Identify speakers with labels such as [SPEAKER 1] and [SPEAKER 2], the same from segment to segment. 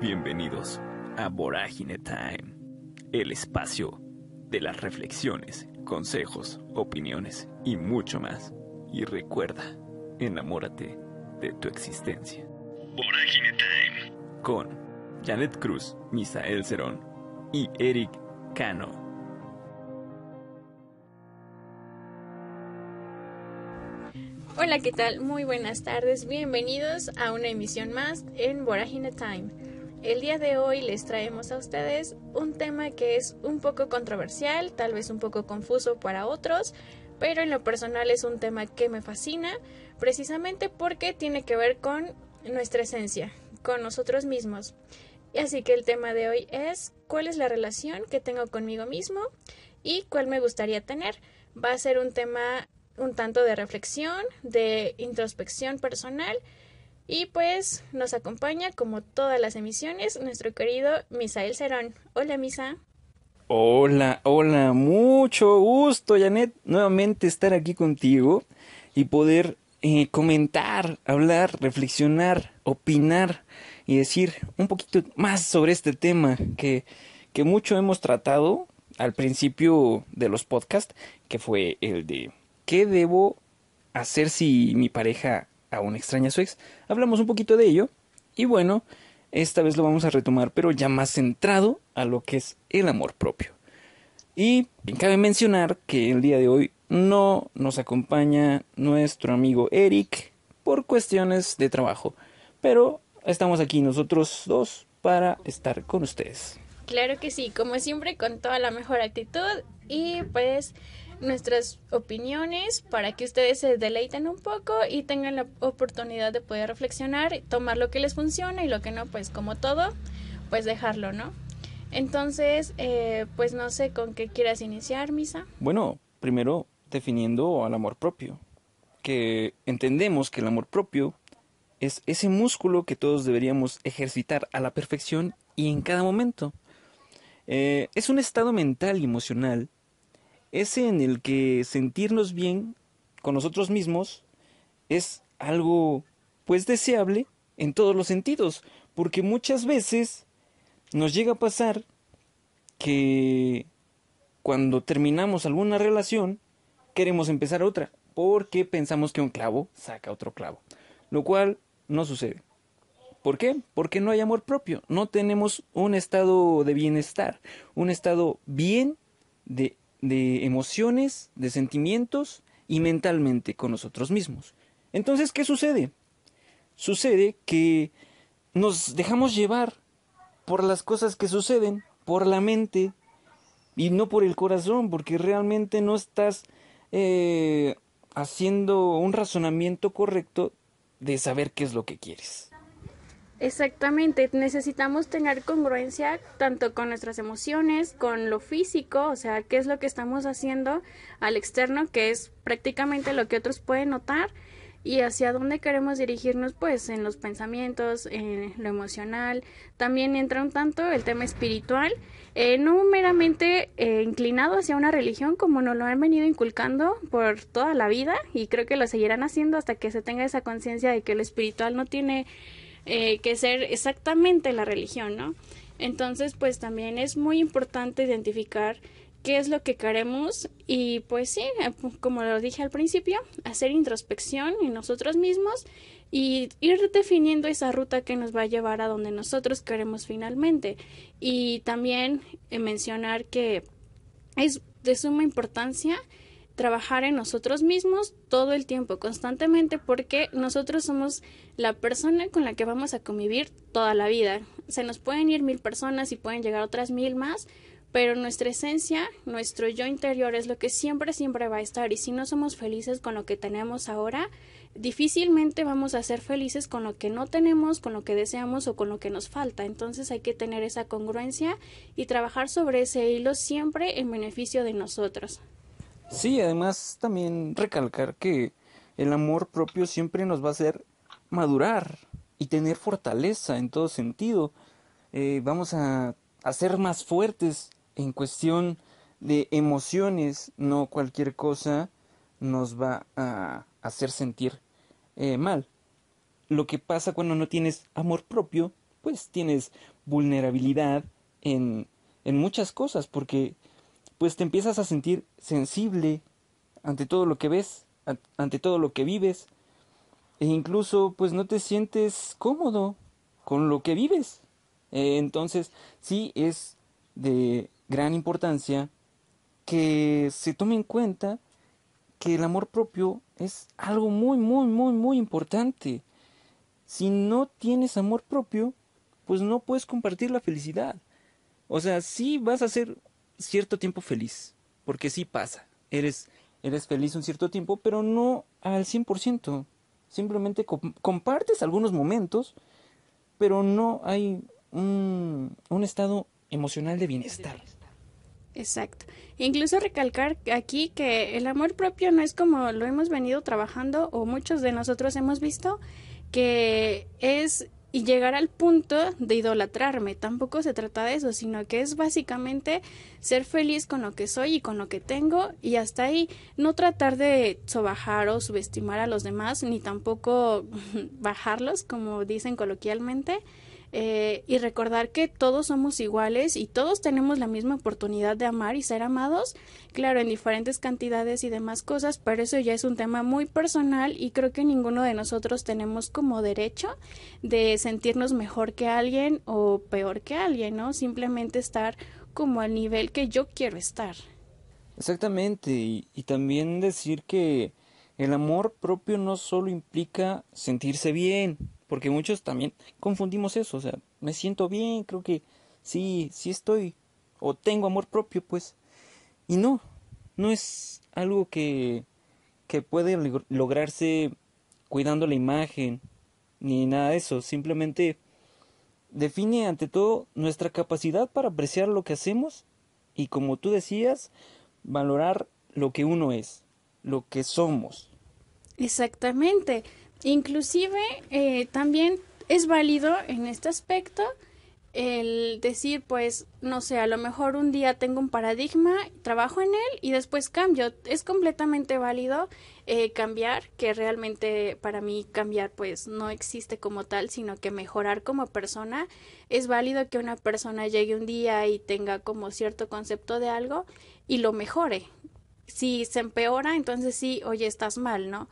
[SPEAKER 1] Bienvenidos a Vorágine Time, el espacio de las reflexiones, consejos, opiniones y mucho más. Y recuerda, enamórate de tu existencia. Vorágine Time. Con Janet Cruz, Misael Cerón y Eric Cano.
[SPEAKER 2] Hola, ¿qué tal? Muy buenas tardes. Bienvenidos a una emisión más en Vorágine Time. El día de hoy les traemos a ustedes un tema que es un poco controversial, tal vez un poco confuso para otros, pero en lo personal es un tema que me fascina, precisamente porque tiene que ver con nuestra esencia, con nosotros mismos. Así que el tema de hoy es cuál es la relación que tengo conmigo mismo y cuál me gustaría tener. Va a ser un tema un tanto de reflexión, de introspección personal y pues nos acompaña como todas las emisiones nuestro querido Misael Cerón. Hola Misa.
[SPEAKER 3] Hola, hola, mucho gusto Janet nuevamente estar aquí contigo y poder eh, comentar, hablar, reflexionar, opinar y decir un poquito más sobre este tema que, que mucho hemos tratado al principio de los podcasts, que fue el de ¿qué debo hacer si mi pareja aún extraña su ex? Hablamos un poquito de ello y bueno, esta vez lo vamos a retomar, pero ya más centrado a lo que es el amor propio. Y cabe mencionar que el día de hoy no nos acompaña nuestro amigo Eric por cuestiones de trabajo, pero estamos aquí nosotros dos para estar con ustedes.
[SPEAKER 2] Claro que sí, como siempre con toda la mejor actitud y pues nuestras opiniones para que ustedes se deleiten un poco y tengan la oportunidad de poder reflexionar, tomar lo que les funciona y lo que no, pues como todo, pues dejarlo, ¿no? Entonces, eh, pues no sé con qué quieras iniciar, Misa.
[SPEAKER 3] Bueno, primero definiendo al amor propio, que entendemos que el amor propio es ese músculo que todos deberíamos ejercitar a la perfección y en cada momento. Eh, es un estado mental y emocional ese en el que sentirnos bien con nosotros mismos es algo pues deseable en todos los sentidos, porque muchas veces nos llega a pasar que cuando terminamos alguna relación queremos empezar otra, porque pensamos que un clavo saca otro clavo, lo cual no sucede. ¿Por qué? Porque no hay amor propio, no tenemos un estado de bienestar, un estado bien de de emociones, de sentimientos y mentalmente con nosotros mismos. Entonces, ¿qué sucede? Sucede que nos dejamos llevar por las cosas que suceden, por la mente y no por el corazón, porque realmente no estás eh, haciendo un razonamiento correcto de saber qué es lo que quieres.
[SPEAKER 2] Exactamente, necesitamos tener congruencia tanto con nuestras emociones, con lo físico, o sea, qué es lo que estamos haciendo al externo, que es prácticamente lo que otros pueden notar, y hacia dónde queremos dirigirnos, pues en los pensamientos, en lo emocional. También entra un tanto el tema espiritual, eh, no meramente eh, inclinado hacia una religión como nos lo han venido inculcando por toda la vida, y creo que lo seguirán haciendo hasta que se tenga esa conciencia de que lo espiritual no tiene eh, que ser exactamente la religión, ¿no? Entonces, pues también es muy importante identificar qué es lo que queremos y pues sí, eh, como lo dije al principio, hacer introspección en nosotros mismos y ir definiendo esa ruta que nos va a llevar a donde nosotros queremos finalmente. Y también eh, mencionar que es de suma importancia trabajar en nosotros mismos todo el tiempo, constantemente, porque nosotros somos la persona con la que vamos a convivir toda la vida. Se nos pueden ir mil personas y pueden llegar otras mil más, pero nuestra esencia, nuestro yo interior es lo que siempre, siempre va a estar. Y si no somos felices con lo que tenemos ahora, difícilmente vamos a ser felices con lo que no tenemos, con lo que deseamos o con lo que nos falta. Entonces hay que tener esa congruencia y trabajar sobre ese hilo siempre en beneficio de nosotros.
[SPEAKER 3] Sí, además también recalcar que el amor propio siempre nos va a hacer madurar y tener fortaleza en todo sentido. Eh, vamos a, a ser más fuertes en cuestión de emociones, no cualquier cosa nos va a hacer sentir eh, mal. Lo que pasa cuando no tienes amor propio pues tienes vulnerabilidad en, en muchas cosas, porque pues te empiezas a sentir sensible ante todo lo que ves, ante todo lo que vives, e incluso pues no te sientes cómodo con lo que vives. Eh, entonces sí es de gran importancia que se tome en cuenta que el amor propio es algo muy, muy, muy, muy importante. Si no tienes amor propio, pues no puedes compartir la felicidad. O sea, sí vas a ser cierto tiempo feliz, porque sí pasa. Eres, eres feliz un cierto tiempo, pero no al 100%. Simplemente compartes algunos momentos, pero no hay un, un estado emocional de bienestar.
[SPEAKER 2] Exacto. Incluso recalcar aquí que el amor propio no es como lo hemos venido trabajando o muchos de nosotros hemos visto, que es y llegar al punto de idolatrarme. Tampoco se trata de eso, sino que es básicamente ser feliz con lo que soy y con lo que tengo y hasta ahí no tratar de sobajar o subestimar a los demás ni tampoco bajarlos como dicen coloquialmente eh, y recordar que todos somos iguales y todos tenemos la misma oportunidad de amar y ser amados, claro, en diferentes cantidades y demás cosas, pero eso ya es un tema muy personal y creo que ninguno de nosotros tenemos como derecho de sentirnos mejor que alguien o peor que alguien, ¿no? Simplemente estar como al nivel que yo quiero estar.
[SPEAKER 3] Exactamente, y, y también decir que el amor propio no solo implica sentirse bien, porque muchos también confundimos eso, o sea, me siento bien, creo que sí, sí estoy, o tengo amor propio, pues, y no, no es algo que, que puede lograrse cuidando la imagen, ni nada de eso, simplemente define ante todo nuestra capacidad para apreciar lo que hacemos y como tú decías, valorar lo que uno es, lo que somos.
[SPEAKER 2] Exactamente. Inclusive eh, también es válido en este aspecto el decir, pues, no sé, a lo mejor un día tengo un paradigma, trabajo en él y después cambio. Es completamente válido eh, cambiar, que realmente para mí cambiar, pues, no existe como tal, sino que mejorar como persona. Es válido que una persona llegue un día y tenga como cierto concepto de algo y lo mejore. Si se empeora, entonces sí, oye, estás mal, ¿no?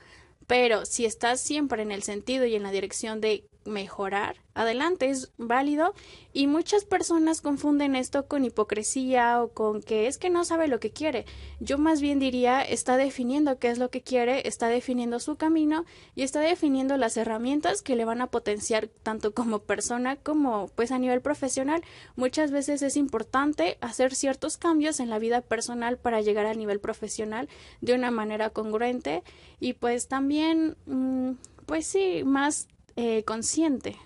[SPEAKER 2] Pero si estás siempre en el sentido y en la dirección de mejorar, adelante, es válido y muchas personas confunden esto con hipocresía o con que es que no sabe lo que quiere. Yo más bien diría está definiendo qué es lo que quiere, está definiendo su camino y está definiendo las herramientas que le van a potenciar tanto como persona como pues a nivel profesional. Muchas veces es importante hacer ciertos cambios en la vida personal para llegar al nivel profesional de una manera congruente y pues también mm, pues sí, más eh, consciente.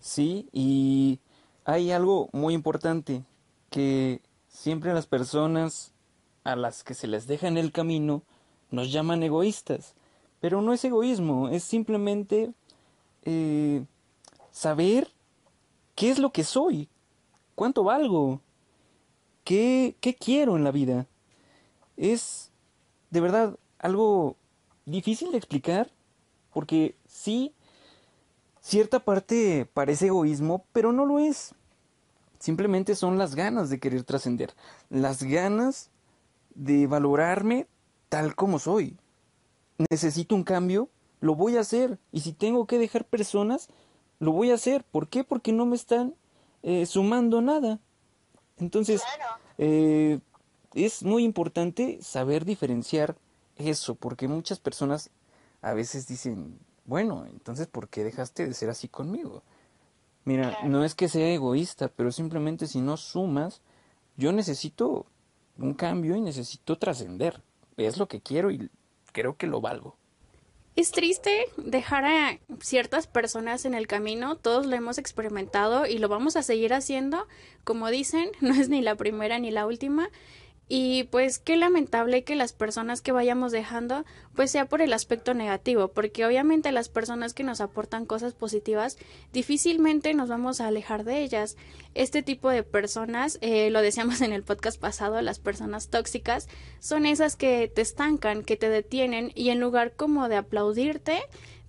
[SPEAKER 3] Sí, y hay algo muy importante que siempre las personas a las que se les deja en el camino nos llaman egoístas. Pero no es egoísmo, es simplemente eh, saber qué es lo que soy, cuánto valgo, qué, qué quiero en la vida. Es de verdad algo difícil de explicar, porque sí Cierta parte parece egoísmo, pero no lo es. Simplemente son las ganas de querer trascender, las ganas de valorarme tal como soy. Necesito un cambio, lo voy a hacer. Y si tengo que dejar personas, lo voy a hacer. ¿Por qué? Porque no me están eh, sumando nada. Entonces, eh, es muy importante saber diferenciar eso, porque muchas personas a veces dicen, bueno, entonces ¿por qué dejaste de ser así conmigo? Mira, no es que sea egoísta, pero simplemente si no sumas, yo necesito un cambio y necesito trascender. Es lo que quiero y creo que lo valgo.
[SPEAKER 2] Es triste dejar a ciertas personas en el camino, todos lo hemos experimentado y lo vamos a seguir haciendo. Como dicen, no es ni la primera ni la última. Y pues qué lamentable que las personas que vayamos dejando pues sea por el aspecto negativo, porque obviamente las personas que nos aportan cosas positivas difícilmente nos vamos a alejar de ellas. Este tipo de personas, eh, lo decíamos en el podcast pasado, las personas tóxicas son esas que te estancan, que te detienen y en lugar como de aplaudirte,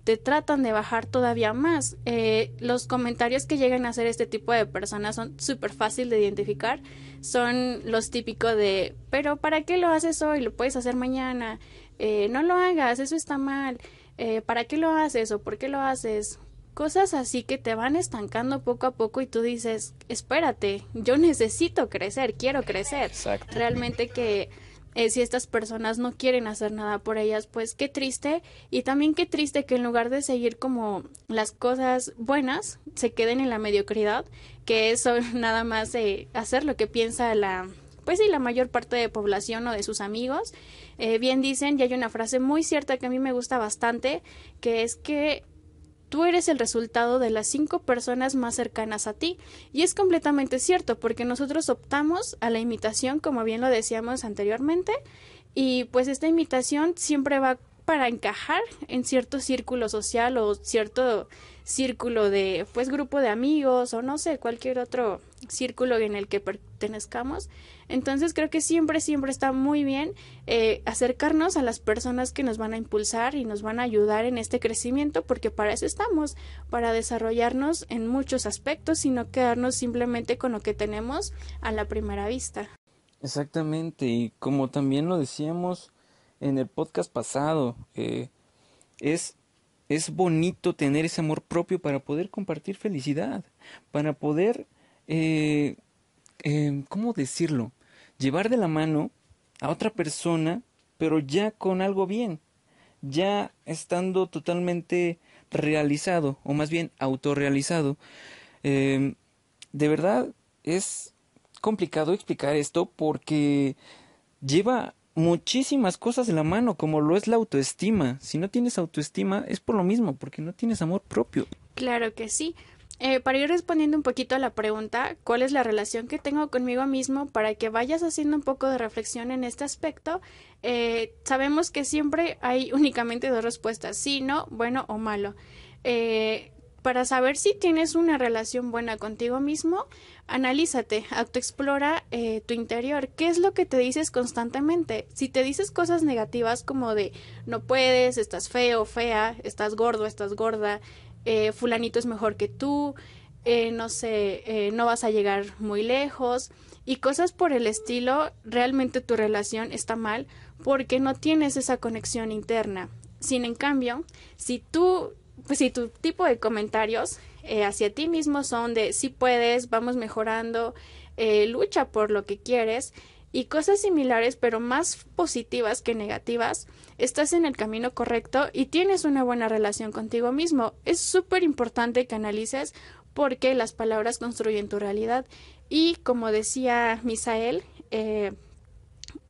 [SPEAKER 2] te tratan de bajar todavía más. Eh, los comentarios que llegan a hacer este tipo de personas son súper fácil de identificar. Son los típicos de, pero ¿para qué lo haces hoy? Lo puedes hacer mañana. Eh, no lo hagas, eso está mal. Eh, ¿Para qué lo haces o por qué lo haces? Cosas así que te van estancando poco a poco y tú dices, espérate, yo necesito crecer, quiero crecer. Realmente que eh, si estas personas no quieren hacer nada por ellas, pues qué triste y también qué triste que en lugar de seguir como las cosas buenas se queden en la mediocridad, que eso nada más de hacer lo que piensa la pues sí, la mayor parte de población o de sus amigos. Eh, bien dicen, y hay una frase muy cierta que a mí me gusta bastante, que es que tú eres el resultado de las cinco personas más cercanas a ti. Y es completamente cierto, porque nosotros optamos a la imitación, como bien lo decíamos anteriormente, y pues esta imitación siempre va para encajar en cierto círculo social o cierto círculo de pues grupo de amigos o no sé cualquier otro círculo en el que pertenezcamos entonces creo que siempre siempre está muy bien eh, acercarnos a las personas que nos van a impulsar y nos van a ayudar en este crecimiento porque para eso estamos para desarrollarnos en muchos aspectos y no quedarnos simplemente con lo que tenemos a la primera vista
[SPEAKER 3] exactamente y como también lo decíamos en el podcast pasado. Eh, es, es bonito tener ese amor propio para poder compartir felicidad, para poder, eh, eh, ¿cómo decirlo? Llevar de la mano a otra persona, pero ya con algo bien, ya estando totalmente realizado, o más bien autorrealizado. de verdad es complicado explicar esto porque lleva muchísimas cosas de la mano, como lo es la autoestima. Si no tienes autoestima, es por lo mismo, porque no tienes amor propio.
[SPEAKER 2] Claro que sí. Eh, para ir respondiendo un poquito a la pregunta, ¿cuál es la relación que tengo conmigo mismo? Para que vayas haciendo un poco de reflexión en este aspecto, eh, sabemos que siempre hay únicamente dos respuestas, sí, no, bueno o malo. Eh, para saber si tienes una relación buena contigo mismo, analízate, autoexplora eh, tu interior. ¿Qué es lo que te dices constantemente? Si te dices cosas negativas como de no puedes, estás feo, fea, estás gordo, estás gorda, eh, fulanito es mejor que tú, eh, no sé, eh, no vas a llegar muy lejos y cosas por el estilo, realmente tu relación está mal porque no tienes esa conexión interna. Sin en cambio, si tú pues si tu tipo de comentarios eh, hacia ti mismo son de si puedes, vamos mejorando, eh, lucha por lo que quieres y cosas similares pero más positivas que negativas, estás en el camino correcto y tienes una buena relación contigo mismo. Es súper importante que analices porque las palabras construyen tu realidad y como decía Misael, eh,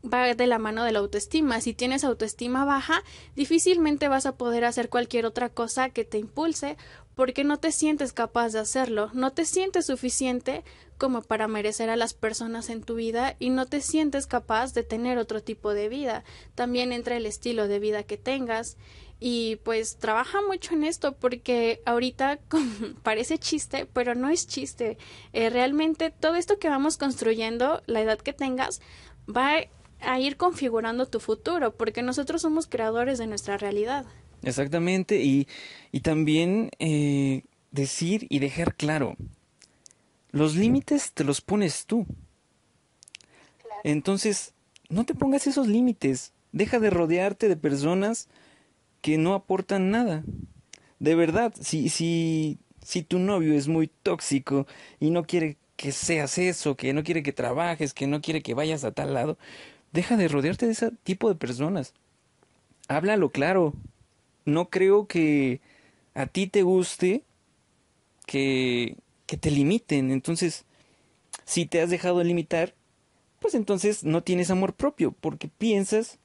[SPEAKER 2] va de la mano de la autoestima. Si tienes autoestima baja, difícilmente vas a poder hacer cualquier otra cosa que te impulse porque no te sientes capaz de hacerlo, no te sientes suficiente como para merecer a las personas en tu vida y no te sientes capaz de tener otro tipo de vida. También entra el estilo de vida que tengas y pues trabaja mucho en esto porque ahorita parece chiste, pero no es chiste. Eh, realmente todo esto que vamos construyendo, la edad que tengas, va a ir configurando tu futuro, porque nosotros somos creadores de nuestra realidad.
[SPEAKER 3] Exactamente, y, y también eh, decir y dejar claro, los límites te los pones tú. Entonces, no te pongas esos límites, deja de rodearte de personas que no aportan nada. De verdad, si, si, si tu novio es muy tóxico y no quiere que seas eso, que no quiere que trabajes, que no quiere que vayas a tal lado, Deja de rodearte de ese tipo de personas. Háblalo claro. No creo que a ti te guste que, que te limiten. Entonces, si te has dejado de limitar, pues entonces no tienes amor propio, porque piensas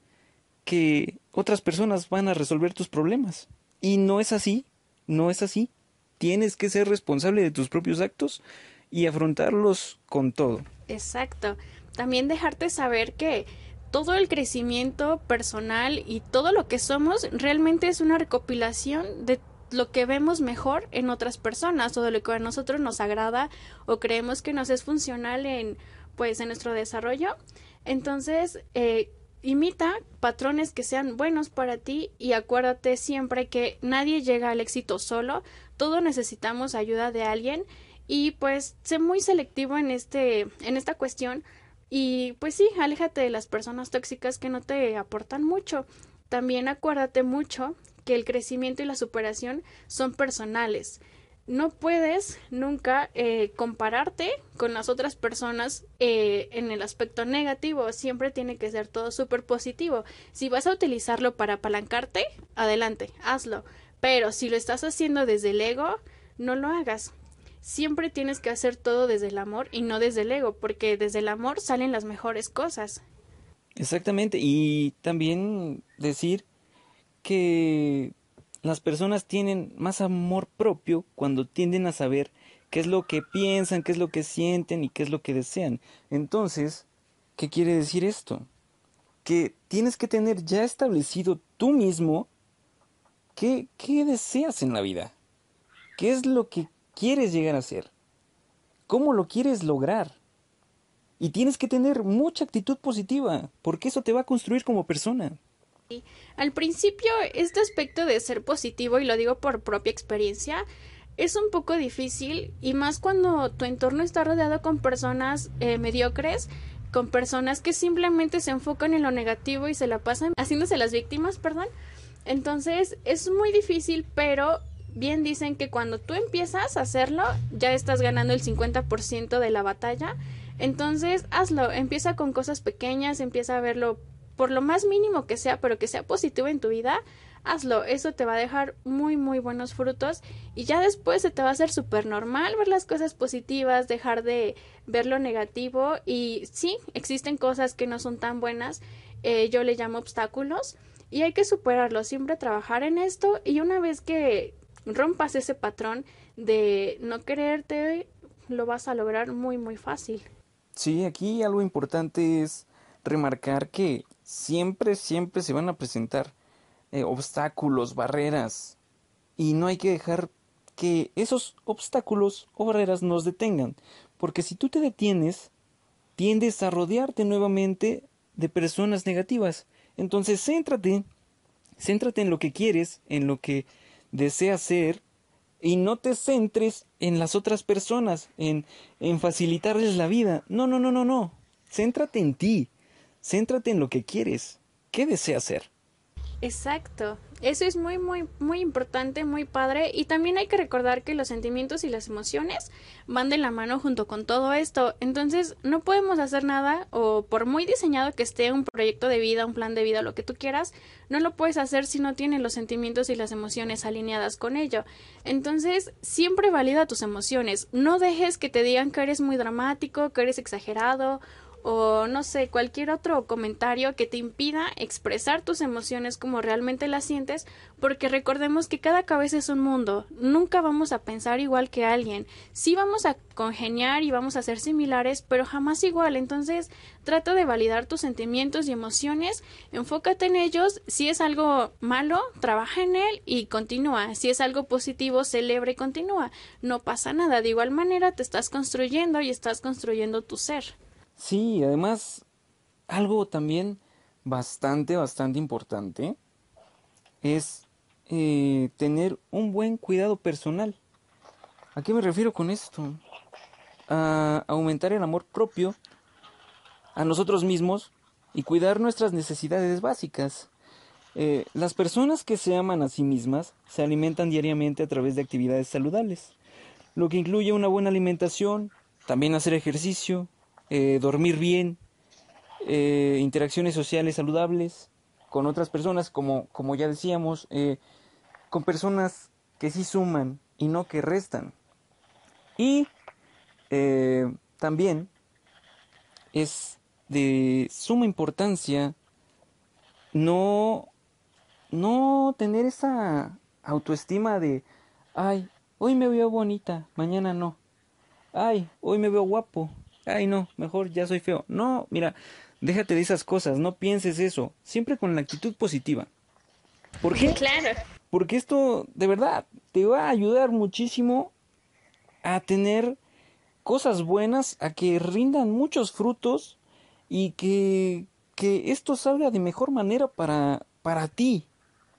[SPEAKER 3] que otras personas van a resolver tus problemas. Y no es así, no es así. Tienes que ser responsable de tus propios actos y afrontarlos con todo.
[SPEAKER 2] Exacto también dejarte saber que todo el crecimiento personal y todo lo que somos realmente es una recopilación de lo que vemos mejor en otras personas o de lo que a nosotros nos agrada o creemos que nos es funcional en pues en nuestro desarrollo. Entonces eh, imita patrones que sean buenos para ti y acuérdate siempre que nadie llega al éxito solo, todos necesitamos ayuda de alguien y pues sé muy selectivo en este en esta cuestión y pues sí, aléjate de las personas tóxicas que no te aportan mucho. También acuérdate mucho que el crecimiento y la superación son personales no puedes nunca eh, compararte con las otras personas eh, en el aspecto negativo. Siempre tiene que ser todo súper positivo. Si vas a utilizarlo para apalancarte, adelante, hazlo. Pero si lo estás haciendo desde el ego, no lo hagas. Siempre tienes que hacer todo desde el amor y no desde el ego, porque desde el amor salen las mejores cosas.
[SPEAKER 3] Exactamente. Y también decir que las personas tienen más amor propio cuando tienden a saber qué es lo que piensan, qué es lo que sienten y qué es lo que desean. Entonces, ¿qué quiere decir esto? Que tienes que tener ya establecido tú mismo qué, qué deseas en la vida, qué es lo que quieres llegar a ser, cómo lo quieres lograr. Y tienes que tener mucha actitud positiva, porque eso te va a construir como persona.
[SPEAKER 2] Al principio, este aspecto de ser positivo, y lo digo por propia experiencia, es un poco difícil y más cuando tu entorno está rodeado con personas eh, mediocres, con personas que simplemente se enfocan en lo negativo y se la pasan haciéndose las víctimas, perdón. Entonces es muy difícil, pero bien dicen que cuando tú empiezas a hacerlo, ya estás ganando el 50% de la batalla. Entonces hazlo, empieza con cosas pequeñas, empieza a verlo por lo más mínimo que sea, pero que sea positivo en tu vida, hazlo. Eso te va a dejar muy, muy buenos frutos y ya después se te va a hacer súper normal ver las cosas positivas, dejar de ver lo negativo y sí, existen cosas que no son tan buenas, eh, yo le llamo obstáculos y hay que superarlo, siempre trabajar en esto y una vez que rompas ese patrón de no quererte, lo vas a lograr muy, muy fácil.
[SPEAKER 3] Sí, aquí algo importante es remarcar que siempre, siempre se van a presentar eh, obstáculos, barreras, y no hay que dejar que esos obstáculos o barreras nos detengan, porque si tú te detienes, tiendes a rodearte nuevamente de personas negativas. Entonces, céntrate, céntrate en lo que quieres, en lo que deseas ser, y no te centres en las otras personas, en, en facilitarles la vida. No, no, no, no, no. Céntrate en ti, Céntrate en lo que quieres. ¿Qué deseas ser?
[SPEAKER 2] Exacto. Eso es muy, muy, muy importante, muy padre. Y también hay que recordar que los sentimientos y las emociones van de la mano junto con todo esto. Entonces, no podemos hacer nada, o por muy diseñado que esté un proyecto de vida, un plan de vida, lo que tú quieras, no lo puedes hacer si no tienes los sentimientos y las emociones alineadas con ello. Entonces, siempre valida tus emociones. No dejes que te digan que eres muy dramático, que eres exagerado o no sé, cualquier otro comentario que te impida expresar tus emociones como realmente las sientes, porque recordemos que cada cabeza es un mundo, nunca vamos a pensar igual que alguien, sí vamos a congeniar y vamos a ser similares, pero jamás igual, entonces trata de validar tus sentimientos y emociones, enfócate en ellos, si es algo malo, trabaja en él y continúa, si es algo positivo, celebra y continúa, no pasa nada, de igual manera te estás construyendo y estás construyendo tu ser.
[SPEAKER 3] Sí, además, algo también bastante, bastante importante es eh, tener un buen cuidado personal. ¿A qué me refiero con esto? A aumentar el amor propio a nosotros mismos y cuidar nuestras necesidades básicas. Eh, las personas que se aman a sí mismas se alimentan diariamente a través de actividades saludables, lo que incluye una buena alimentación, también hacer ejercicio, eh, dormir bien, eh, interacciones sociales saludables con otras personas, como, como ya decíamos, eh, con personas que sí suman y no que restan. Y también es de suma importancia no, no tener esa autoestima de, ay, hoy me veo bonita, mañana no. Ay, hoy me veo guapo, ay no, mejor ya soy feo. No, mira, déjate de esas cosas, no pienses eso, siempre con la actitud positiva. ¿Por qué?
[SPEAKER 2] Claro.
[SPEAKER 3] Porque esto de verdad te va a ayudar muchísimo a tener cosas buenas, a que rindan muchos frutos y que que esto salga de mejor manera para, para ti,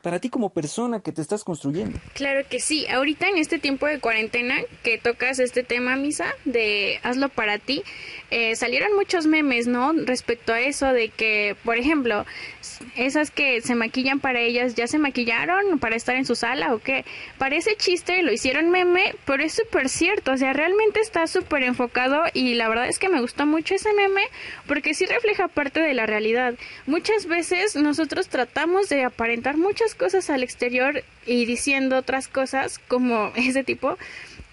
[SPEAKER 3] para ti como persona que te estás construyendo.
[SPEAKER 2] Claro que sí. Ahorita en este tiempo de cuarentena que tocas este tema, Misa, de hazlo para ti, eh, salieron muchos memes, ¿no? Respecto a eso de que, por ejemplo, esas que se maquillan para ellas, ¿ya se maquillaron para estar en su sala o qué? Parece chiste, lo hicieron meme, pero es súper cierto, o sea, realmente está súper enfocado y la verdad es que me gustó mucho ese meme porque sí refleja parte de la realidad. Muchas veces nosotros tratamos de aparentar muchas cosas al exterior y diciendo otras cosas como ese tipo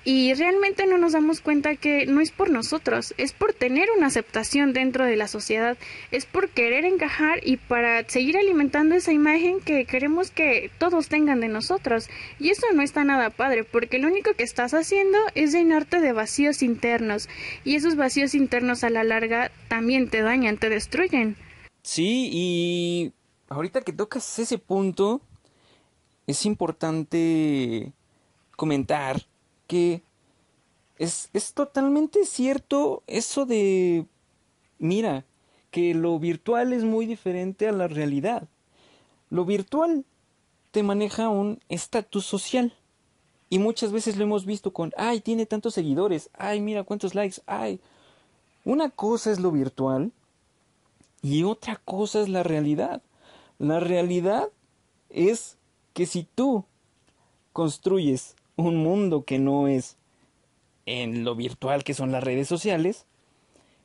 [SPEAKER 2] y realmente no nos damos cuenta que no es por nosotros, es por tener una aceptación dentro de la sociedad, es por querer encajar y para seguir alimentando esa imagen que queremos que todos tengan de nosotros. Y eso no está nada padre, porque lo único que estás haciendo es llenarte de vacíos internos, y esos vacíos internos a la larga también te dañan, te destruyen.
[SPEAKER 3] Sí, y ahorita que tocas ese punto, es importante comentar que es, es totalmente cierto eso de, mira, que lo virtual es muy diferente a la realidad. Lo virtual te maneja un estatus social. Y muchas veces lo hemos visto con, ay, tiene tantos seguidores, ay, mira cuántos likes, ay. Una cosa es lo virtual y otra cosa es la realidad. La realidad es que si tú construyes un mundo que no es en lo virtual que son las redes sociales,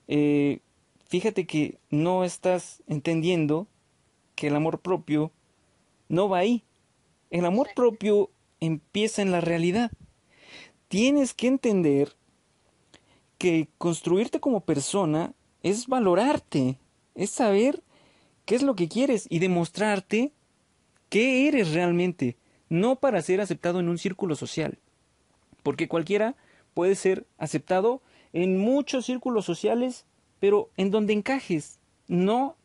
[SPEAKER 3] eh, fíjate que no estás entendiendo que el amor propio no va ahí. El amor propio empieza en la realidad. Tienes que entender que construirte como persona es valorarte, es saber qué es lo que quieres y demostrarte qué eres realmente, no para ser aceptado en un círculo social, porque cualquiera puede ser aceptado en muchos círculos sociales, pero en donde encajes, no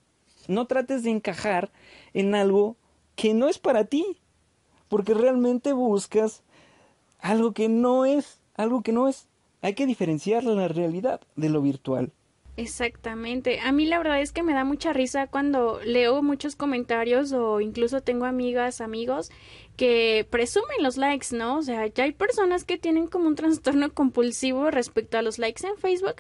[SPEAKER 3] no trates de encajar en algo que no es para ti, porque realmente buscas algo que no es, algo que no es. Hay que diferenciar la realidad de lo virtual.
[SPEAKER 2] Exactamente. A mí la verdad es que me da mucha risa cuando leo muchos comentarios o incluso tengo amigas, amigos que presumen los likes, ¿no? O sea, ya hay personas que tienen como un trastorno compulsivo respecto a los likes en Facebook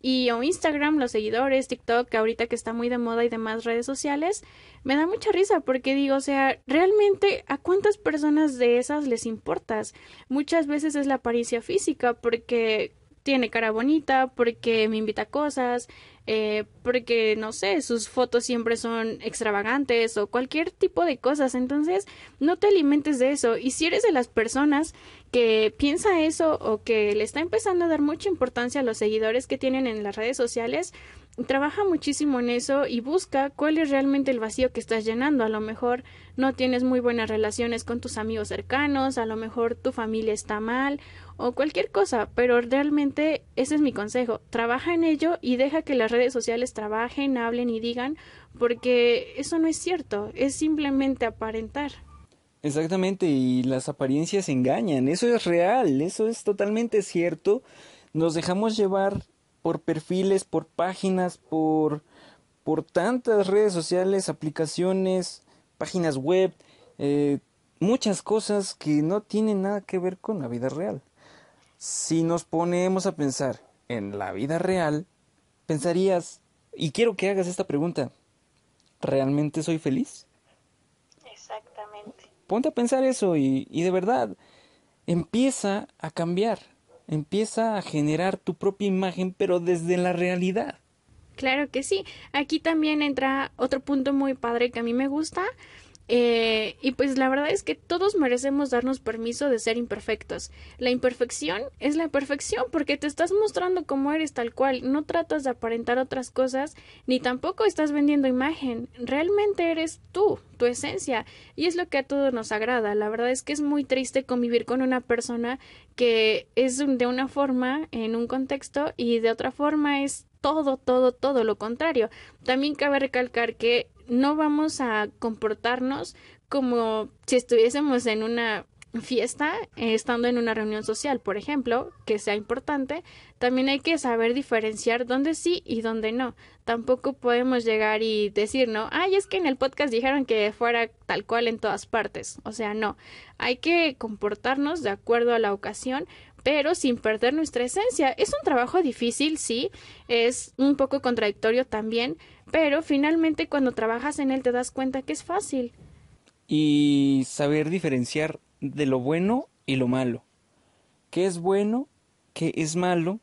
[SPEAKER 2] y o Instagram, los seguidores, TikTok, ahorita que está muy de moda y demás redes sociales, me da mucha risa porque digo, o sea, realmente a cuántas personas de esas les importas. Muchas veces es la apariencia física porque tiene cara bonita, porque me invita a cosas, eh, porque no sé, sus fotos siempre son extravagantes o cualquier tipo de cosas. Entonces, no te alimentes de eso. Y si eres de las personas que piensa eso o que le está empezando a dar mucha importancia a los seguidores que tienen en las redes sociales, trabaja muchísimo en eso y busca cuál es realmente el vacío que estás llenando. A lo mejor no tienes muy buenas relaciones con tus amigos cercanos, a lo mejor tu familia está mal o cualquier cosa, pero realmente ese es mi consejo. Trabaja en ello y deja que las redes sociales trabajen, hablen y digan, porque eso no es cierto, es simplemente aparentar.
[SPEAKER 3] Exactamente, y las apariencias engañan, eso es real, eso es totalmente cierto. Nos dejamos llevar por perfiles, por páginas, por, por tantas redes sociales, aplicaciones, páginas web, eh, muchas cosas que no tienen nada que ver con la vida real. Si nos ponemos a pensar en la vida real, pensarías, y quiero que hagas esta pregunta, ¿realmente soy feliz?
[SPEAKER 2] Exactamente.
[SPEAKER 3] Ponte a pensar eso y, y de verdad, empieza a cambiar empieza a generar tu propia imagen, pero desde la realidad.
[SPEAKER 2] Claro que sí. Aquí también entra otro punto muy padre que a mí me gusta, eh, y pues la verdad es que todos merecemos darnos permiso de ser imperfectos. La imperfección es la perfección porque te estás mostrando cómo eres tal cual. No tratas de aparentar otras cosas ni tampoco estás vendiendo imagen. Realmente eres tú, tu esencia. Y es lo que a todos nos agrada. La verdad es que es muy triste convivir con una persona que es de una forma en un contexto y de otra forma es todo, todo, todo lo contrario. También cabe recalcar que no vamos a comportarnos como si estuviésemos en una fiesta, eh, estando en una reunión social, por ejemplo, que sea importante, también hay que saber diferenciar dónde sí y dónde no. Tampoco podemos llegar y decir, no, ay, es que en el podcast dijeron que fuera tal cual en todas partes. O sea, no. Hay que comportarnos de acuerdo a la ocasión, pero sin perder nuestra esencia. Es un trabajo difícil, sí, es un poco contradictorio también, pero finalmente cuando trabajas en él te das cuenta que es fácil.
[SPEAKER 3] Y saber diferenciar de lo bueno y lo malo. ¿Qué es bueno? ¿Qué es malo?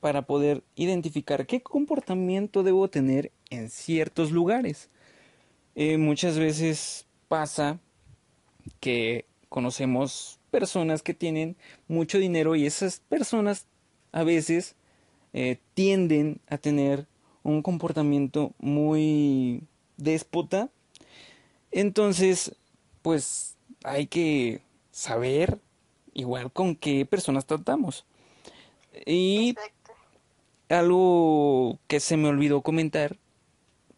[SPEAKER 3] Para poder identificar qué comportamiento debo tener en ciertos lugares. Eh, muchas veces pasa que conocemos personas que tienen mucho dinero y esas personas a veces eh, tienden a tener un comportamiento muy déspota. Entonces, pues hay que saber igual con qué personas tratamos. Y algo que se me olvidó comentar,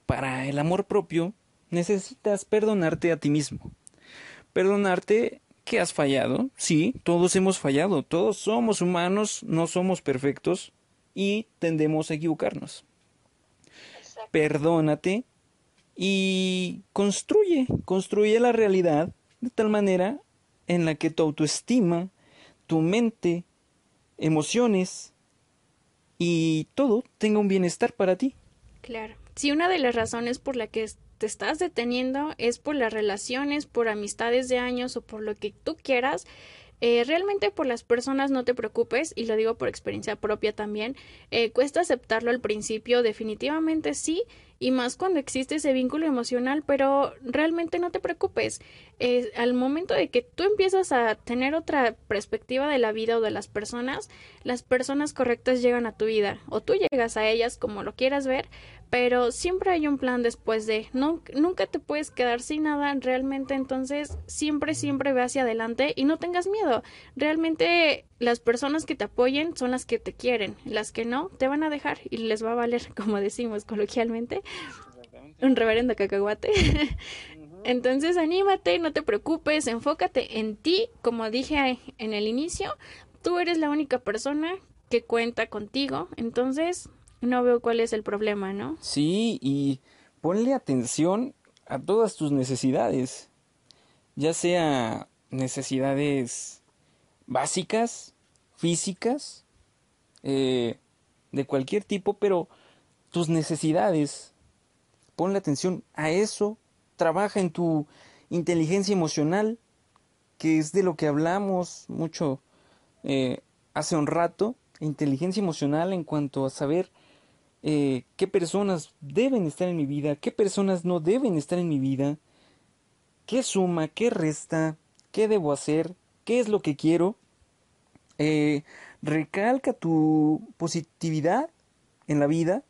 [SPEAKER 3] para el amor propio necesitas perdonarte a ti mismo. Perdonarte que has fallado, sí, todos hemos fallado, todos somos humanos, no somos perfectos y tendemos a equivocarnos. Perdónate y construye, construye la realidad de tal manera en la que tu autoestima, tu mente, emociones y todo tenga un bienestar para ti.
[SPEAKER 2] Claro. Si una de las razones por la que te estás deteniendo es por las relaciones, por amistades de años o por lo que tú quieras, eh, realmente por las personas no te preocupes, y lo digo por experiencia propia también, eh, cuesta aceptarlo al principio, definitivamente sí, y más cuando existe ese vínculo emocional, pero realmente no te preocupes. Eh, al momento de que tú empiezas a tener otra perspectiva de la vida o de las personas, las personas correctas llegan a tu vida, o tú llegas a ellas como lo quieras ver, pero siempre hay un plan después de no nunca te puedes quedar sin nada realmente entonces siempre siempre ve hacia adelante y no tengas miedo. Realmente las personas que te apoyen son las que te quieren las que no te van a dejar y les va a valer como decimos coloquialmente un reverendo cacahuate. Entonces anímate no te preocupes enfócate en ti. Como dije en el inicio tú eres la única persona que cuenta contigo. Entonces no veo cuál es el problema, ¿no?
[SPEAKER 3] Sí, y ponle atención a todas tus necesidades, ya sea necesidades básicas, físicas, eh, de cualquier tipo, pero tus necesidades, ponle atención a eso, trabaja en tu inteligencia emocional, que es de lo que hablamos mucho eh, hace un rato, inteligencia emocional en cuanto a saber eh, qué personas deben estar en mi vida, qué personas no deben estar en mi vida, qué suma, qué resta, qué debo hacer, qué es lo que quiero. Eh, recalca tu positividad en la vida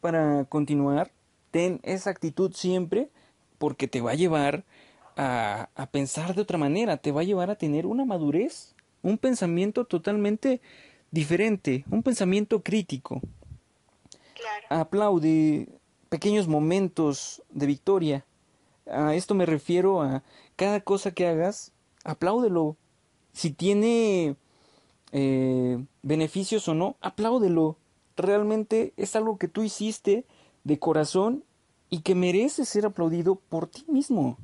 [SPEAKER 3] para continuar. Ten esa actitud siempre porque te va a llevar a, a pensar de otra manera, te va a llevar a tener una madurez, un pensamiento totalmente diferente, un pensamiento crítico aplaude pequeños momentos de victoria. A esto me refiero a cada cosa que hagas, apláudelo. Si tiene eh, beneficios o no, apláudelo. Realmente es algo que tú hiciste de corazón y que merece ser aplaudido por ti mismo.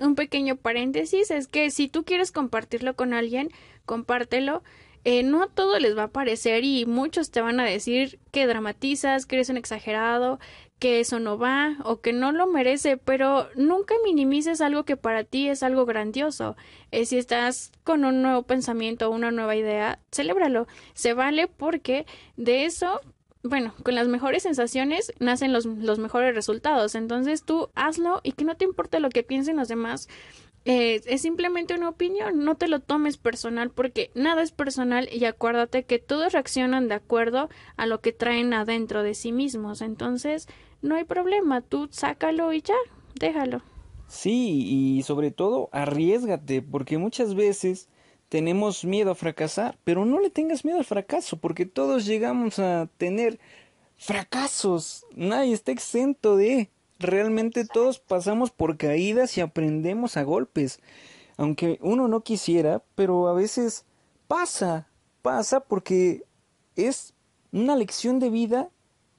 [SPEAKER 2] Un pequeño paréntesis es que si tú quieres compartirlo con alguien, compártelo eh, no a todo les va a parecer y muchos te van a decir que dramatizas, que eres un exagerado, que eso no va o que no lo merece, pero nunca minimices algo que para ti es algo grandioso. Eh, si estás con un nuevo pensamiento o una nueva idea, celébralo. Se vale porque de eso bueno, con las mejores sensaciones nacen los, los, mejores resultados. Entonces tú hazlo y que no te importe lo que piensen los demás. Eh, es simplemente una opinión, no te lo tomes personal porque nada es personal y acuérdate que todos reaccionan de acuerdo a lo que traen adentro de sí mismos, entonces no hay problema, tú sácalo y ya, déjalo.
[SPEAKER 3] Sí, y sobre todo arriesgate porque muchas veces tenemos miedo a fracasar, pero no le tengas miedo al fracaso porque todos llegamos a tener fracasos, nadie está exento de Realmente todos pasamos por caídas y aprendemos a golpes. aunque uno no quisiera, pero a veces pasa, pasa porque es una lección de vida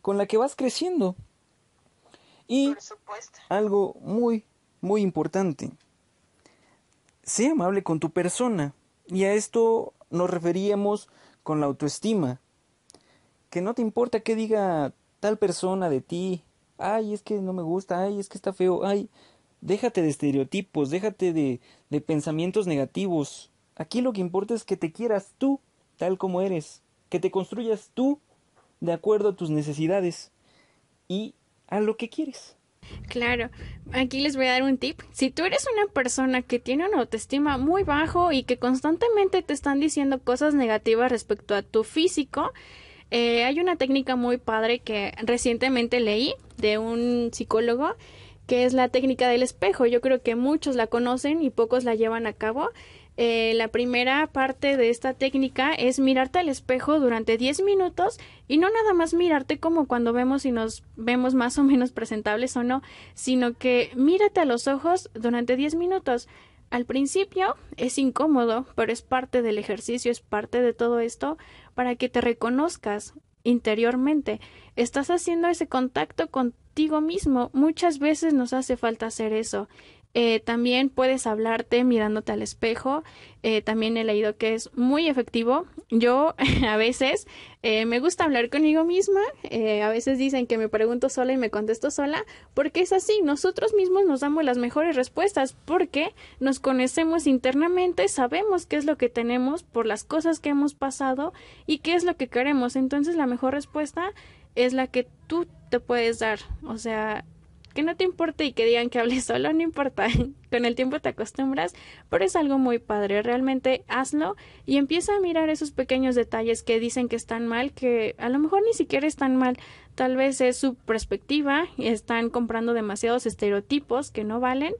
[SPEAKER 3] con la que vas creciendo. Y algo muy, muy importante, sé amable con tu persona. Y a esto nos referíamos con la autoestima. Que no te importa qué diga tal persona de ti. Ay, es que no me gusta, ay, es que está feo, ay. Déjate de estereotipos, déjate de, de pensamientos negativos. Aquí lo que importa es que te quieras tú, tal como eres, que te construyas tú de acuerdo a tus necesidades y a lo que quieres.
[SPEAKER 2] Claro, aquí les voy a dar un tip. Si tú eres una persona que tiene una autoestima muy bajo y que constantemente te están diciendo cosas negativas respecto a tu físico, eh, hay una técnica muy padre que recientemente leí de un psicólogo que es la técnica del espejo. Yo creo que muchos la conocen y pocos la llevan a cabo. Eh, la primera parte de esta técnica es mirarte al espejo durante 10 minutos y no nada más mirarte como cuando vemos y nos vemos más o menos presentables o no, sino que mírate a los ojos durante 10 minutos. Al principio es incómodo, pero es parte del ejercicio, es parte de todo esto para que te reconozcas interiormente. Estás haciendo ese contacto contigo mismo. Muchas veces nos hace falta hacer eso. Eh, también puedes hablarte mirándote al espejo. Eh, también he leído que es muy efectivo. Yo a veces eh, me gusta hablar conmigo misma. a veces dicen que me pregunto sola y me contesto sola. Porque es así. Nosotros mismos nos damos las mejores respuestas. Porque nos conocemos internamente. Sabemos qué es lo que tenemos por las cosas que hemos pasado y qué es lo que queremos. Entonces la mejor respuesta es la que tú te puedes dar. O sea, que no te importe y que digan que hables solo, no importa, con el tiempo te acostumbras, pero es algo muy padre, realmente hazlo y empieza a mirar esos pequeños detalles que dicen que están mal, que a lo mejor ni siquiera están mal, tal vez es su perspectiva y están comprando demasiados estereotipos que no valen.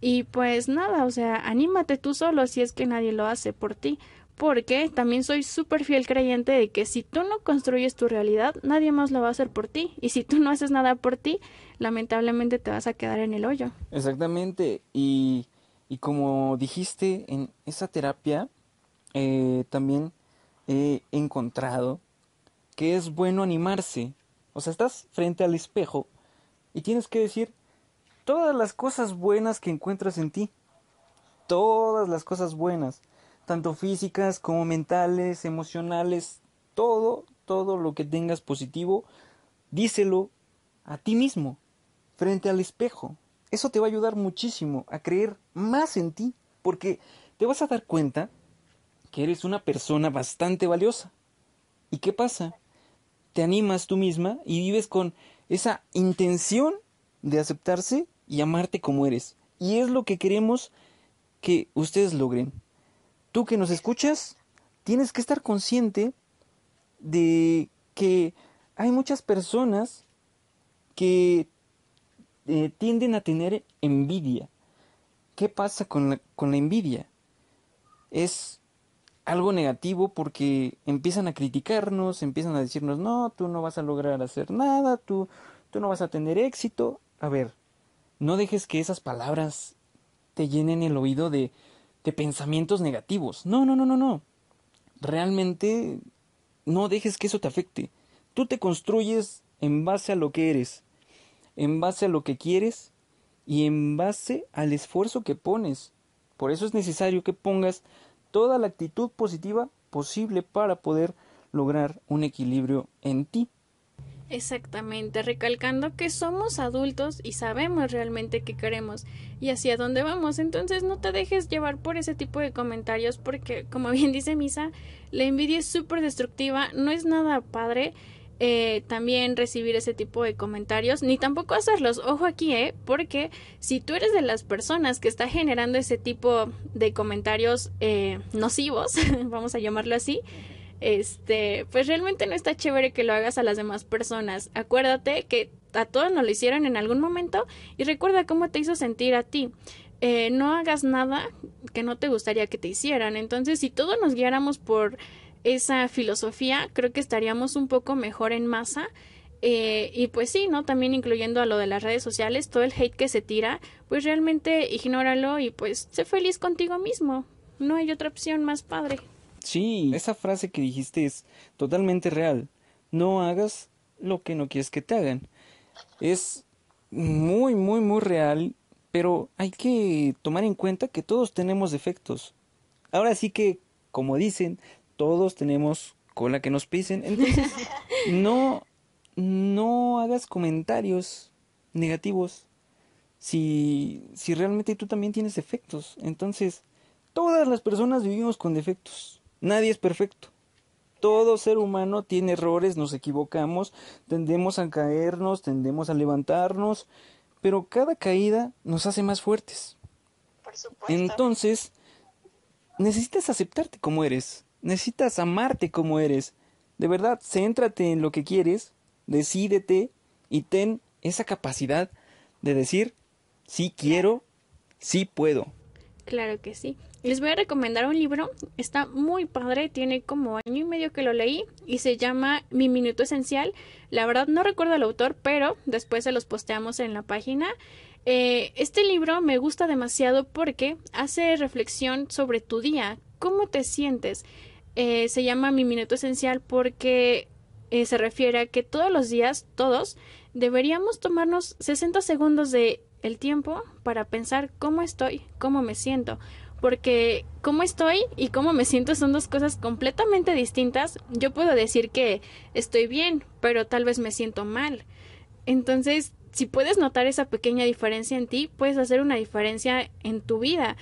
[SPEAKER 2] Y pues nada, o sea, anímate tú solo si es que nadie lo hace por ti porque también soy súper fiel creyente de que si tú no construyes tu realidad, nadie más lo va a hacer por ti. Y si tú no haces nada por ti, lamentablemente te vas a quedar en el hoyo.
[SPEAKER 3] Exactamente. Y, y como dijiste, en esa terapia eh, también he encontrado que es bueno animarse. O sea, estás frente al espejo y tienes que decir todas las cosas buenas que encuentras en ti. Todas las cosas buenas tanto físicas como mentales, emocionales, todo, todo lo que tengas positivo, díselo a ti mismo, frente al espejo. Eso te va a ayudar muchísimo a creer más en ti, porque te vas a dar cuenta que eres una persona bastante valiosa. ¿Y qué pasa? Te animas tú misma y vives con esa intención de aceptarse y amarte como eres. Y es lo que queremos que ustedes logren tú que nos escuchas, tienes que estar consciente de que hay muchas personas que eh, tienden a tener envidia. ¿Qué pasa con la, con la envidia? Es algo negativo porque empiezan a criticarnos, empiezan a decirnos, no, tú no vas a lograr hacer nada, tú, tú no vas a tener éxito. A ver, no dejes que esas palabras te llenen el oído de, de pensamientos negativos. No, no, no, no, no. Realmente no dejes que eso te afecte. Tú te construyes en base a lo que eres, en base a lo que quieres y en base al esfuerzo que pones. Por eso es necesario que pongas toda la actitud positiva posible para poder lograr un equilibrio en ti.
[SPEAKER 2] Exactamente, recalcando que somos adultos y sabemos realmente qué queremos y hacia dónde vamos. Entonces no te dejes llevar por ese tipo de comentarios porque, como bien dice Misa, la envidia es súper destructiva, no es nada padre. Eh, también recibir ese tipo de comentarios, ni tampoco hacerlos. Ojo aquí, ¿eh? Porque si tú eres de las personas que está generando ese tipo de comentarios eh, nocivos, vamos a llamarlo así, este, pues realmente no está chévere que lo hagas a las demás personas. Acuérdate que a todos nos lo hicieron en algún momento y recuerda cómo te hizo sentir a ti. Eh, no hagas nada que no te gustaría que te hicieran. Entonces, si todos nos guiáramos por esa filosofía, creo que estaríamos un poco mejor en masa. Eh, y pues sí, ¿no? También incluyendo a lo de las redes sociales, todo el hate que se tira, pues realmente ignóralo y pues sé feliz contigo mismo. No hay otra opción más padre.
[SPEAKER 3] Sí, esa frase que dijiste es totalmente real. No hagas lo que no quieres que te hagan. Es muy, muy, muy real, pero hay que tomar en cuenta que todos tenemos defectos. Ahora sí que, como dicen, todos tenemos cola que nos pisen. Entonces, no, no hagas comentarios negativos si, si realmente tú también tienes defectos. Entonces, todas las personas vivimos con defectos. Nadie es perfecto. Todo ser humano tiene errores, nos equivocamos, tendemos a caernos, tendemos a levantarnos, pero cada caída nos hace más fuertes.
[SPEAKER 4] Por supuesto.
[SPEAKER 3] Entonces, necesitas aceptarte como eres, necesitas amarte como eres. De verdad, céntrate en lo que quieres, decídete y ten esa capacidad de decir, sí quiero, sí puedo.
[SPEAKER 2] Claro que sí. Les voy a recomendar un libro, está muy padre, tiene como año y medio que lo leí y se llama Mi Minuto Esencial. La verdad no recuerdo el autor, pero después se los posteamos en la página. Eh, este libro me gusta demasiado porque hace reflexión sobre tu día, cómo te sientes. Eh, se llama Mi Minuto Esencial porque eh, se refiere a que todos los días, todos, deberíamos tomarnos 60 segundos de el tiempo para pensar cómo estoy, cómo me siento porque cómo estoy y cómo me siento son dos cosas completamente distintas. Yo puedo decir que estoy bien, pero tal vez me siento mal. Entonces, si puedes notar esa pequeña diferencia en ti, puedes hacer una diferencia en tu vida.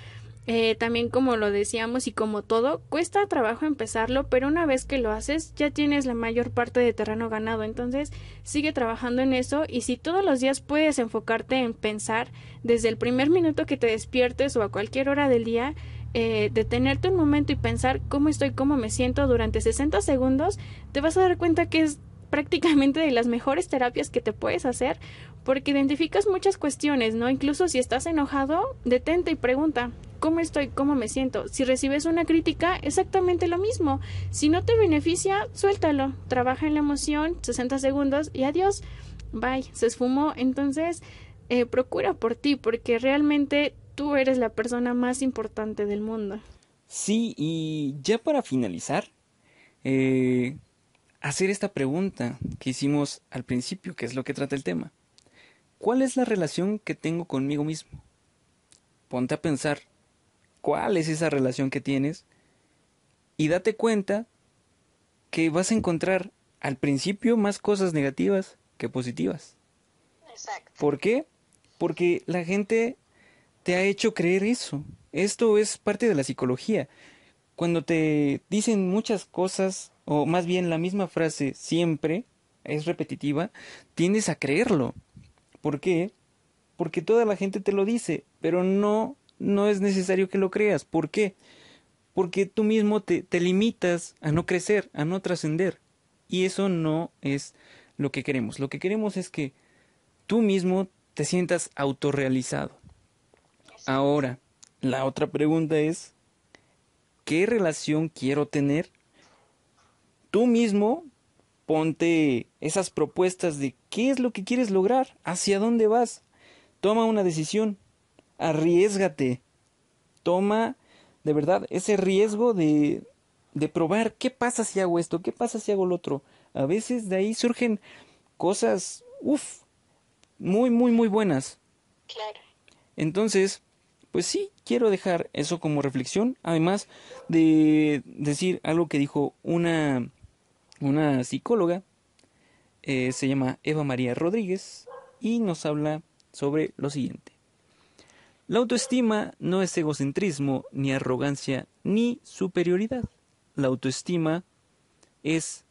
[SPEAKER 2] Eh, también como lo decíamos y como todo, cuesta trabajo empezarlo, pero una vez que lo haces ya tienes la mayor parte de terreno ganado. Entonces sigue trabajando en eso y si todos los días puedes enfocarte en pensar desde el primer minuto que te despiertes o a cualquier hora del día, eh, detenerte un momento y pensar cómo estoy, cómo me siento durante 60 segundos, te vas a dar cuenta que es prácticamente de las mejores terapias que te puedes hacer porque identificas muchas cuestiones, ¿no? Incluso si estás enojado, detente y pregunta, ¿cómo estoy? ¿Cómo me siento? Si recibes una crítica, exactamente lo mismo. Si no te beneficia, suéltalo. Trabaja en la emoción, 60 segundos y adiós. Bye, se esfumó. Entonces, eh, procura por ti, porque realmente tú eres la persona más importante del mundo.
[SPEAKER 3] Sí, y ya para finalizar, eh, hacer esta pregunta que hicimos al principio, que es lo que trata el tema. ¿Cuál es la relación que tengo conmigo mismo? Ponte a pensar cuál es esa relación que tienes y date cuenta que vas a encontrar al principio más cosas negativas que positivas.
[SPEAKER 4] Exacto.
[SPEAKER 3] ¿Por qué? Porque la gente te ha hecho creer eso. Esto es parte de la psicología. Cuando te dicen muchas cosas, o más bien la misma frase siempre es repetitiva, tiendes a creerlo. ¿Por qué? Porque toda la gente te lo dice, pero no, no es necesario que lo creas. ¿Por qué? Porque tú mismo te, te limitas a no crecer, a no trascender. Y eso no es lo que queremos. Lo que queremos es que tú mismo te sientas autorrealizado. Ahora, la otra pregunta es, ¿qué relación quiero tener? Tú mismo ponte esas propuestas de qué es lo que quieres lograr, hacia dónde vas. Toma una decisión, arriesgate, toma de verdad ese riesgo de, de probar qué pasa si hago esto, qué pasa si hago lo otro. A veces de ahí surgen cosas, uff, muy, muy, muy buenas.
[SPEAKER 4] Claro.
[SPEAKER 3] Entonces, pues sí, quiero dejar eso como reflexión, además de decir algo que dijo una una psicóloga, eh, se llama Eva María Rodríguez y nos habla sobre lo siguiente. La autoestima no es egocentrismo, ni arrogancia, ni superioridad. La autoestima es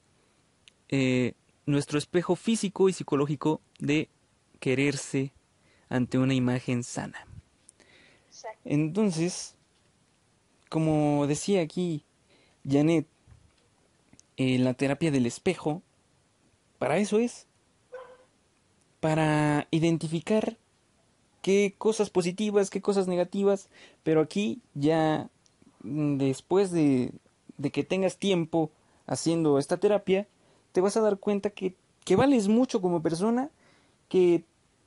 [SPEAKER 3] eh, nuestro espejo físico y psicológico de quererse ante una imagen sana. Entonces, como decía aquí Janet, eh, la terapia del espejo, para eso es, para identificar qué cosas positivas, qué cosas negativas, pero aquí ya mm, después de, de que tengas tiempo haciendo esta terapia, te vas a dar cuenta que que vales mucho como persona, que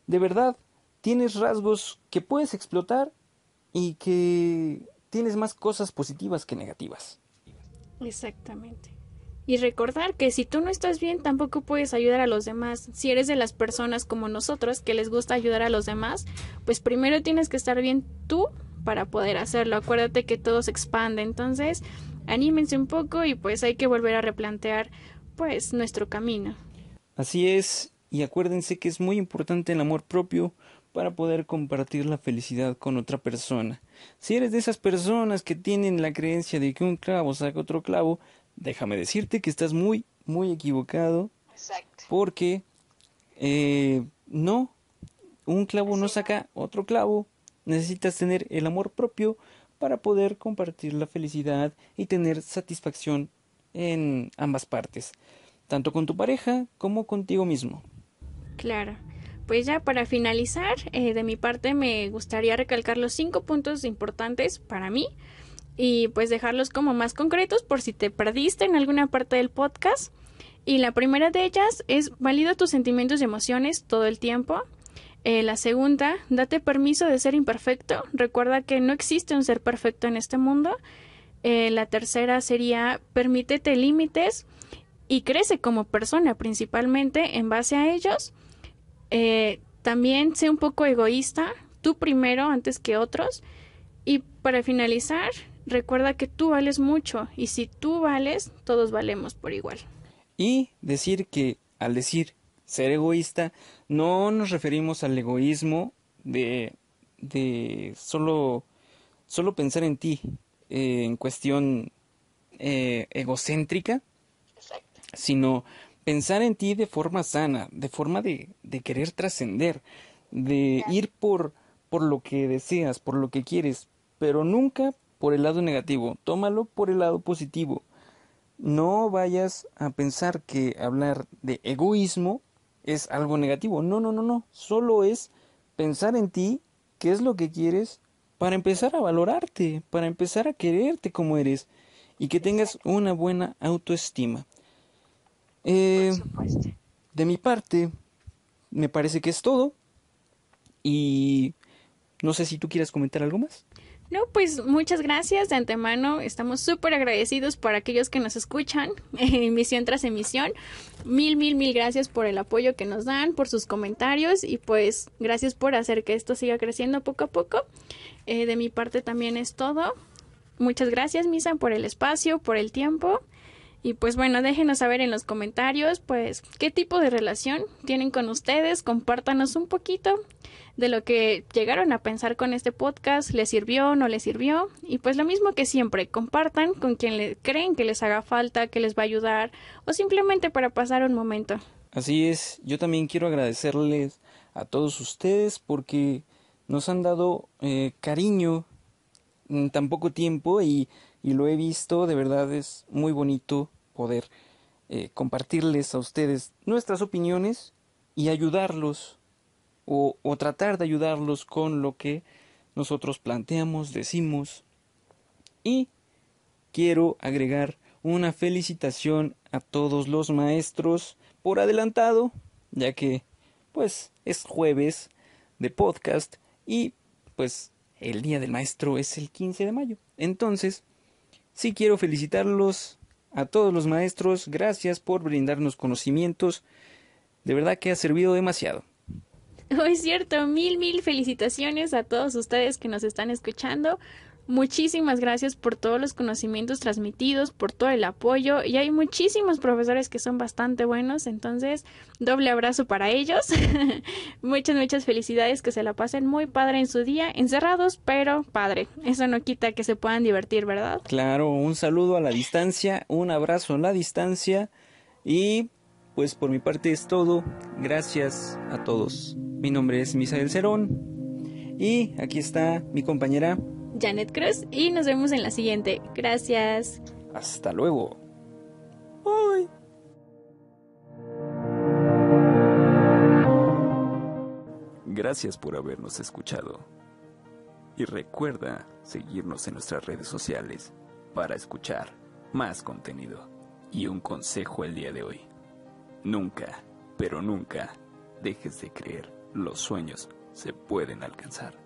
[SPEAKER 3] de verdad tienes rasgos que puedes explotar y que tienes más cosas positivas que negativas.
[SPEAKER 2] Exactamente. Y recordar que si tú no estás bien, tampoco puedes ayudar a los demás. Si eres de las personas como nosotros que les gusta ayudar a los demás, pues primero tienes que estar bien tú para poder hacerlo. Acuérdate que todo se expande. Entonces, anímense un poco y pues hay que volver a replantear pues nuestro camino.
[SPEAKER 3] Así es, y acuérdense que es muy importante el amor propio para poder compartir la felicidad con otra persona. Si eres de esas personas que tienen la creencia de que un clavo saca otro clavo, déjame decirte que estás muy, muy equivocado.
[SPEAKER 4] Exacto.
[SPEAKER 3] Porque eh, no, un clavo no saca otro clavo. Necesitas tener el amor propio para poder compartir la felicidad y tener satisfacción en ambas partes, tanto con tu pareja como contigo mismo.
[SPEAKER 2] Claro. Pues ya para finalizar, eh, de mi parte me gustaría recalcar los cinco puntos importantes para mí y pues dejarlos como más concretos por si te perdiste en alguna parte del podcast. Y la primera de ellas es valida tus sentimientos y emociones todo el tiempo. Eh, la segunda, date permiso de ser imperfecto. Recuerda que no existe un ser perfecto en este mundo. Eh, la tercera sería permítete límites y crece como persona principalmente en base a ellos. Eh, también sé un poco egoísta, tú primero antes que otros. Y para finalizar, recuerda que tú vales mucho y si tú vales, todos valemos por igual.
[SPEAKER 3] Y decir que al decir ser egoísta, no nos referimos al egoísmo de, de solo, solo pensar en ti, eh, en cuestión eh, egocéntrica,
[SPEAKER 4] Exacto.
[SPEAKER 3] sino pensar en ti de forma sana, de forma de, de querer trascender, de ir por, por lo que deseas, por lo que quieres, pero nunca por el lado negativo, tómalo por el lado positivo. No vayas a pensar que hablar de egoísmo es algo negativo. No, no, no, no. Solo es pensar en ti, qué es lo que quieres, para empezar a valorarte, para empezar a quererte como eres y que tengas una buena autoestima. Eh,
[SPEAKER 4] Por supuesto.
[SPEAKER 3] de mi parte, me parece que es todo. Y no sé si tú quieres comentar algo más.
[SPEAKER 2] No, pues muchas gracias de antemano. Estamos súper agradecidos por aquellos que nos escuchan emisión tras emisión. Mil, mil, mil gracias por el apoyo que nos dan, por sus comentarios y pues gracias por hacer que esto siga creciendo poco a poco. Eh, de mi parte también es todo. Muchas gracias, Misa, por el espacio, por el tiempo. Y pues bueno, déjenos saber en los comentarios, pues, qué tipo de relación tienen con ustedes. Compártanos un poquito de lo que llegaron a pensar con este podcast, les sirvió, no les sirvió. Y pues lo mismo que siempre, compartan con quien le creen que les haga falta, que les va a ayudar, o simplemente para pasar un momento.
[SPEAKER 3] Así es, yo también quiero agradecerles a todos ustedes porque nos han dado eh, cariño en tan poco tiempo y, y lo he visto, de verdad es muy bonito poder eh, compartirles a ustedes nuestras opiniones y ayudarlos o, o tratar de ayudarlos con lo que nosotros planteamos, decimos y quiero agregar una felicitación a todos los maestros por adelantado, ya que pues es jueves de podcast y pues el día del maestro es el 15 de mayo. Entonces, sí quiero felicitarlos a todos los maestros, gracias por brindarnos conocimientos, de verdad que ha servido demasiado.
[SPEAKER 2] Oh, es cierto, mil, mil felicitaciones a todos ustedes que nos están escuchando. Muchísimas gracias por todos los conocimientos transmitidos, por todo el apoyo y hay muchísimos profesores que son bastante buenos, entonces doble abrazo para ellos. muchas, muchas felicidades, que se la pasen muy padre en su día, encerrados, pero padre. Eso no quita que se puedan divertir, ¿verdad?
[SPEAKER 3] Claro, un saludo a la distancia, un abrazo a la distancia y pues por mi parte es todo. Gracias a todos. Mi nombre es Misael Cerón y aquí está mi compañera.
[SPEAKER 2] Janet Cruz y nos vemos en la siguiente. Gracias.
[SPEAKER 3] Hasta luego. Bye.
[SPEAKER 1] Gracias por habernos escuchado. Y recuerda seguirnos en nuestras redes sociales para escuchar más contenido. Y un consejo el día de hoy. Nunca
[SPEAKER 3] Pero nunca dejes de creer, los sueños se pueden alcanzar.